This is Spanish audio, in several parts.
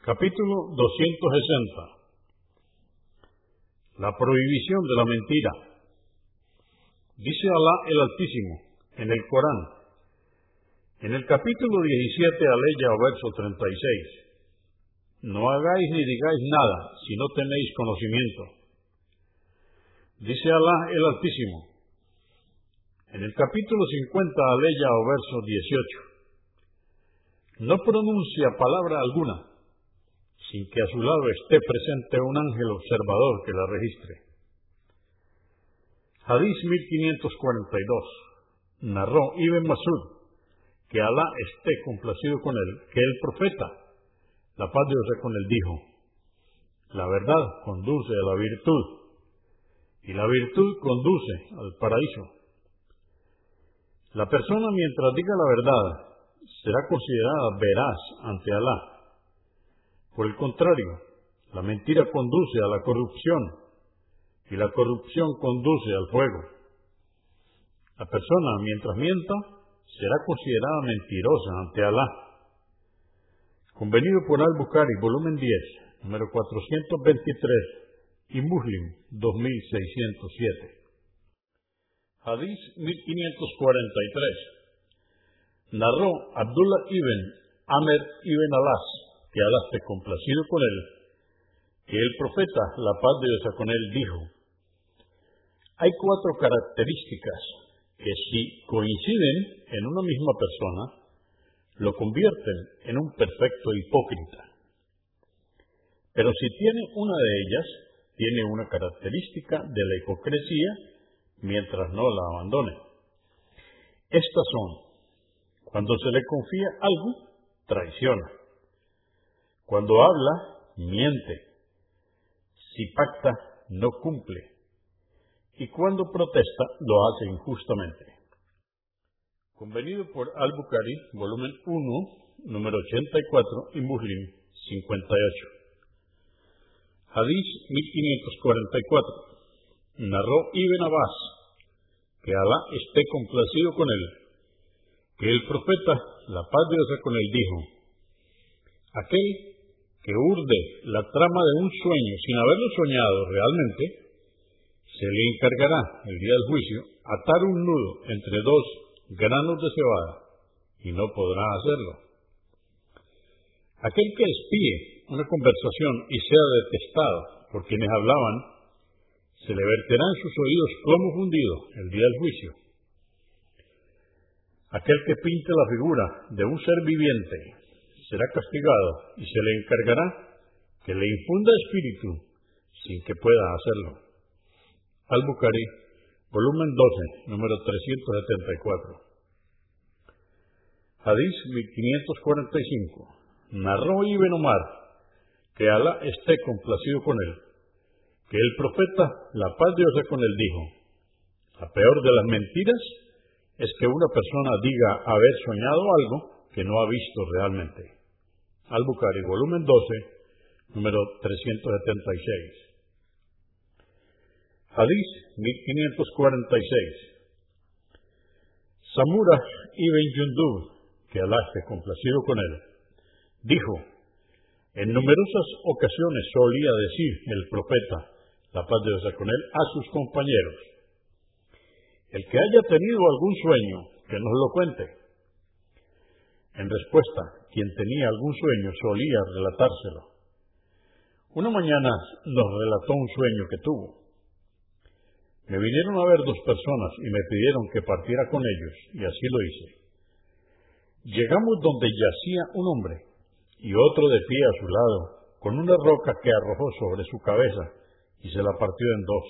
Capítulo 260. La prohibición de la mentira. Dice Alá el Altísimo en el Corán, en el capítulo 17, aleya o verso 36. No hagáis ni digáis nada si no tenéis conocimiento. Dice Alá el Altísimo, en el capítulo 50, aleya o verso 18. No pronuncia palabra alguna sin que a su lado esté presente un ángel observador que la registre. Hadís 1542. Narró Ibn Masud que Alá esté complacido con él, que el profeta, la paz de Dios con él, dijo, la verdad conduce a la virtud y la virtud conduce al paraíso. La persona mientras diga la verdad será considerada veraz ante Alá por el contrario, la mentira conduce a la corrupción y la corrupción conduce al fuego. La persona, mientras mienta, será considerada mentirosa ante Alá. Convenido por Al-Bukhari, volumen 10, número 423 y Muslim 2607. Hadís 1543. Narró Abdullah ibn Amer ibn Alas que Alá esté complacido con él, que el profeta, la paz de Dios con él, dijo, hay cuatro características que si coinciden en una misma persona, lo convierten en un perfecto hipócrita. Pero si tiene una de ellas, tiene una característica de la hipocresía mientras no la abandone. Estas son, cuando se le confía algo, traiciona. Cuando habla, miente. Si pacta, no cumple. Y cuando protesta, lo hace injustamente. Convenido por Al-Bukhari, volumen 1, número 84 y Muslim 58. Hadís 1544. Narró Ibn Abbas, que Alá esté complacido con él, que el profeta, la paz de Dios con él, dijo, aquel que urde la trama de un sueño sin haberlo soñado realmente, se le encargará el día del juicio atar un nudo entre dos granos de cebada y no podrá hacerlo. Aquel que espíe una conversación y sea detestado por quienes hablaban, se le verterá en sus oídos como fundido el día del juicio. Aquel que pinte la figura de un ser viviente será castigado y se le encargará que le infunda espíritu sin que pueda hacerlo. Al-Bukhari, volumen 12, número 374. Hadís 1545. Narró Ibn Omar que Alá esté complacido con él, que el profeta, la paz de Dios con él, dijo, la peor de las mentiras es que una persona diga haber soñado algo que no ha visto realmente. Al-Bukhari, volumen 12, número 376. Hadís 1546. Samura ibn Yundub, que Alá complacido con él, dijo, en numerosas ocasiones solía decir el profeta, la paz de Dios con él, a sus compañeros, el que haya tenido algún sueño, que nos lo cuente. En respuesta, quien tenía algún sueño solía relatárselo. Una mañana nos relató un sueño que tuvo. Me vinieron a ver dos personas y me pidieron que partiera con ellos, y así lo hice. Llegamos donde yacía un hombre y otro de pie a su lado, con una roca que arrojó sobre su cabeza y se la partió en dos.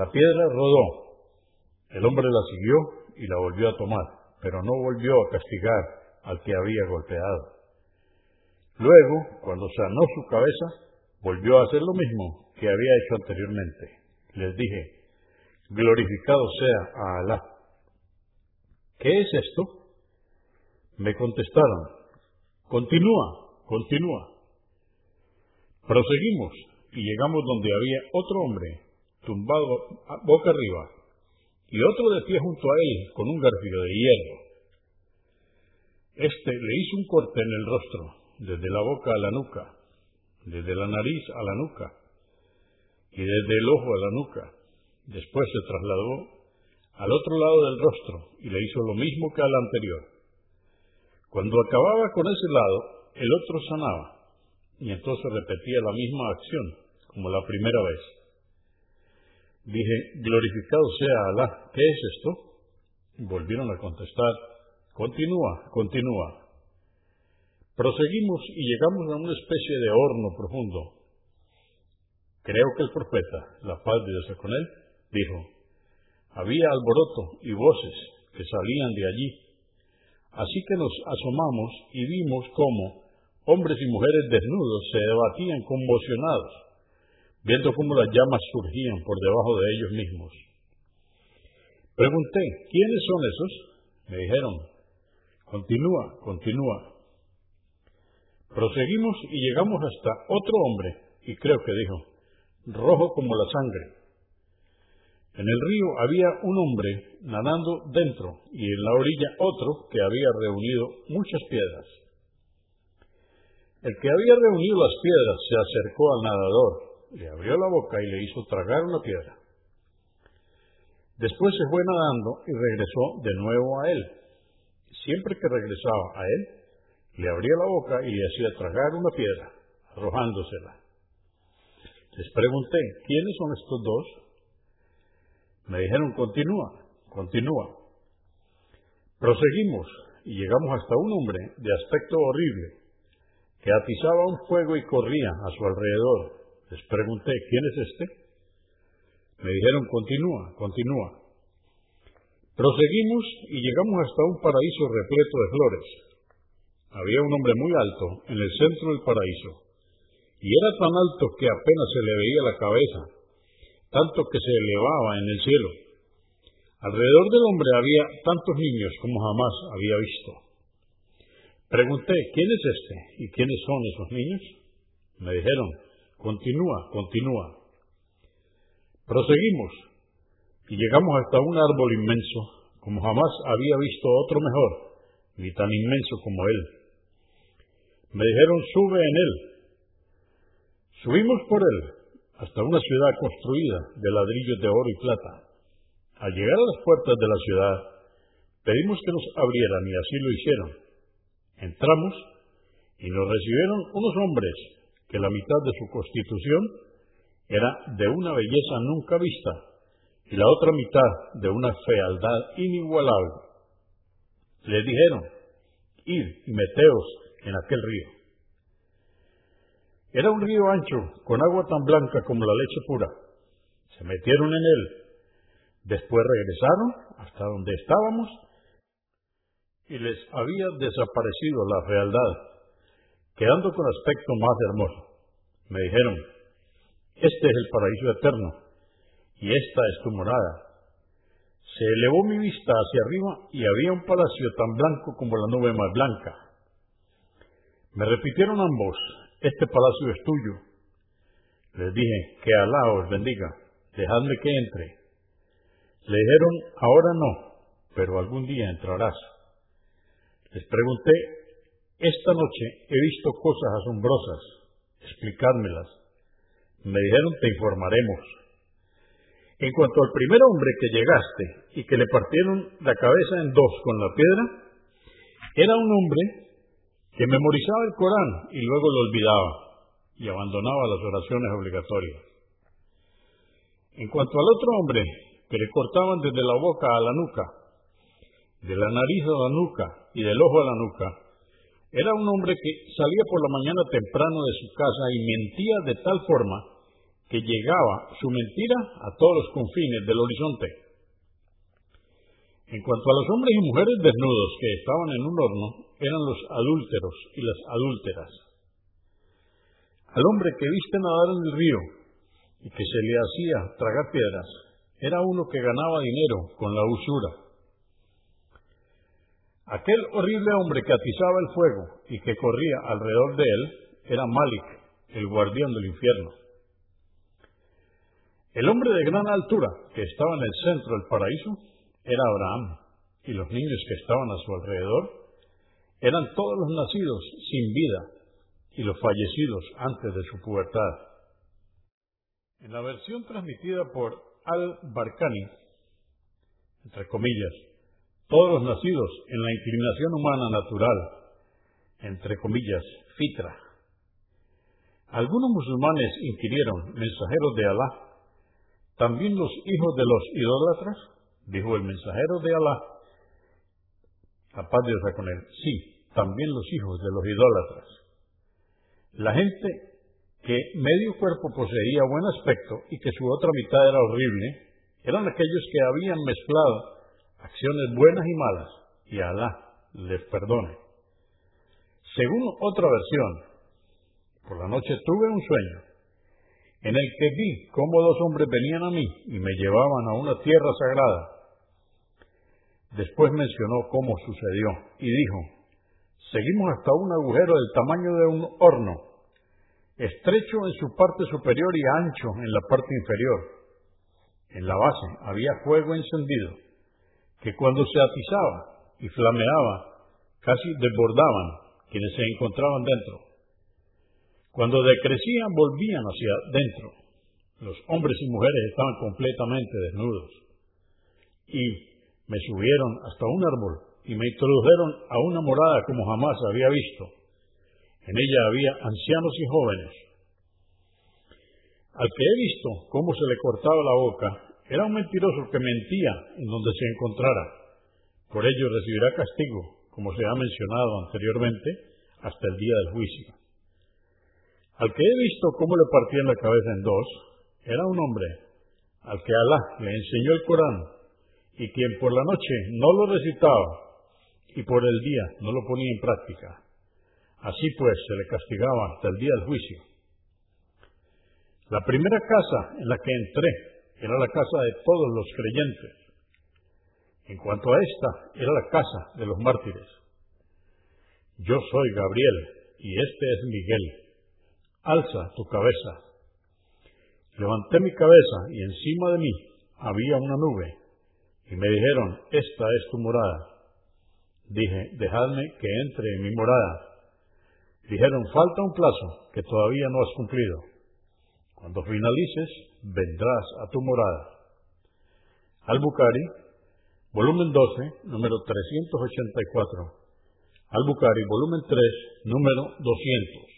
La piedra rodó. El hombre la siguió y la volvió a tomar, pero no volvió a castigar al que había golpeado. Luego, cuando sanó su cabeza, volvió a hacer lo mismo que había hecho anteriormente. Les dije, glorificado sea a Alá. ¿Qué es esto? Me contestaron, continúa, continúa. Proseguimos y llegamos donde había otro hombre tumbado boca arriba y otro de pie junto a él con un garfio de hierro. Este le hizo un corte en el rostro, desde la boca a la nuca, desde la nariz a la nuca y desde el ojo a la nuca. Después se trasladó al otro lado del rostro y le hizo lo mismo que al anterior. Cuando acababa con ese lado, el otro sanaba y entonces repetía la misma acción como la primera vez. Dije, glorificado sea Alá, ¿qué es esto? Volvieron a contestar, continúa, continúa. Proseguimos y llegamos a una especie de horno profundo. Creo que el profeta, la paz de Dios con él, dijo, había alboroto y voces que salían de allí. Así que nos asomamos y vimos cómo hombres y mujeres desnudos se debatían conmocionados, viendo cómo las llamas surgían por debajo de ellos mismos. Pregunté, ¿quiénes son esos? Me dijeron, continúa, continúa. Proseguimos y llegamos hasta otro hombre, y creo que dijo, rojo como la sangre en el río había un hombre nadando dentro y en la orilla otro que había reunido muchas piedras. El que había reunido las piedras se acercó al nadador, le abrió la boca y le hizo tragar una piedra. Después se fue nadando y regresó de nuevo a él. Siempre que regresaba a él, le abría la boca y le hacía tragar una piedra, arrojándosela. Les pregunté, ¿quiénes son estos dos? Me dijeron, continúa, continúa. Proseguimos y llegamos hasta un hombre de aspecto horrible que atizaba un fuego y corría a su alrededor. Les pregunté, ¿quién es este? Me dijeron, continúa, continúa. Proseguimos y llegamos hasta un paraíso repleto de flores. Había un hombre muy alto en el centro del paraíso, y era tan alto que apenas se le veía la cabeza, tanto que se elevaba en el cielo. Alrededor del hombre había tantos niños como jamás había visto. Pregunté, ¿quién es este y quiénes son esos niños? Me dijeron, continúa, continúa. Proseguimos y llegamos hasta un árbol inmenso, como jamás había visto otro mejor, ni tan inmenso como él. Me dijeron, sube en él. Subimos por él hasta una ciudad construida de ladrillos de oro y plata. Al llegar a las puertas de la ciudad, pedimos que nos abrieran y así lo hicieron. Entramos y nos recibieron unos hombres que la mitad de su constitución era de una belleza nunca vista y la otra mitad de una fealdad inigualable. Les dijeron, id y meteos en aquel río. Era un río ancho, con agua tan blanca como la leche pura. Se metieron en él. Después regresaron hasta donde estábamos y les había desaparecido la fealdad, quedando con aspecto más hermoso. Me dijeron, este es el paraíso eterno y esta es tu morada. Se elevó mi vista hacia arriba y había un palacio tan blanco como la nube más blanca. Me repitieron ambos, este palacio es tuyo. Les dije, que Alá os bendiga, dejadme que entre. Le dijeron, ahora no, pero algún día entrarás. Les pregunté, esta noche he visto cosas asombrosas, explicármelas. Me dijeron, te informaremos. En cuanto al primer hombre que llegaste y que le partieron la cabeza en dos con la piedra, era un hombre que memorizaba el Corán y luego lo olvidaba y abandonaba las oraciones obligatorias. En cuanto al otro hombre, que le cortaban desde la boca a la nuca, de la nariz a la nuca y del ojo a la nuca, era un hombre que salía por la mañana temprano de su casa y mentía de tal forma que llegaba su mentira a todos los confines del horizonte. En cuanto a los hombres y mujeres desnudos que estaban en un horno, eran los adúlteros y las adúlteras. Al hombre que viste nadar en el río y que se le hacía tragar piedras, era uno que ganaba dinero con la usura. Aquel horrible hombre que atizaba el fuego y que corría alrededor de él era Malik, el guardián del infierno. El hombre de gran altura que estaba en el centro del paraíso era Abraham, y los niños que estaban a su alrededor eran todos los nacidos sin vida, y los fallecidos antes de su pubertad. En la versión transmitida por Al-Barkani, entre comillas, todos los nacidos en la inclinación humana natural, entre comillas, fitra. Algunos musulmanes inquirieron, mensajeros de Alá, ¿también los hijos de los idólatras? Dijo el mensajero de Alá, a paz de con él, sí, también los hijos de los idólatras. La gente que medio cuerpo poseía buen aspecto y que su otra mitad era horrible, eran aquellos que habían mezclado acciones buenas y malas, y Alá les perdone. Según otra versión, por la noche tuve un sueño, en el que vi cómo dos hombres venían a mí y me llevaban a una tierra sagrada. Después mencionó cómo sucedió y dijo, Seguimos hasta un agujero del tamaño de un horno, estrecho en su parte superior y ancho en la parte inferior. En la base había fuego encendido, que cuando se atizaba y flameaba, casi desbordaban quienes se encontraban dentro. Cuando decrecían, volvían hacia dentro. Los hombres y mujeres estaban completamente desnudos. Y me subieron hasta un árbol y me introdujeron a una morada como jamás había visto. En ella había ancianos y jóvenes. Al que he visto cómo se le cortaba la boca, era un mentiroso que mentía en donde se encontrara. Por ello recibirá castigo, como se ha mencionado anteriormente, hasta el día del juicio. Al que he visto cómo le partían la cabeza en dos, era un hombre al que Alá le enseñó el Corán y quien por la noche no lo recitaba y por el día no lo ponía en práctica. Así pues se le castigaba hasta el día del juicio. La primera casa en la que entré era la casa de todos los creyentes. En cuanto a esta, era la casa de los mártires. Yo soy Gabriel y este es Miguel. Alza tu cabeza. Levanté mi cabeza y encima de mí había una nube. Y me dijeron, esta es tu morada. Dije, dejadme que entre en mi morada. Dijeron, falta un plazo que todavía no has cumplido. Cuando finalices, vendrás a tu morada. Al-Bukhari, volumen 12, número 384. Al-Bukhari, volumen 3, número 200.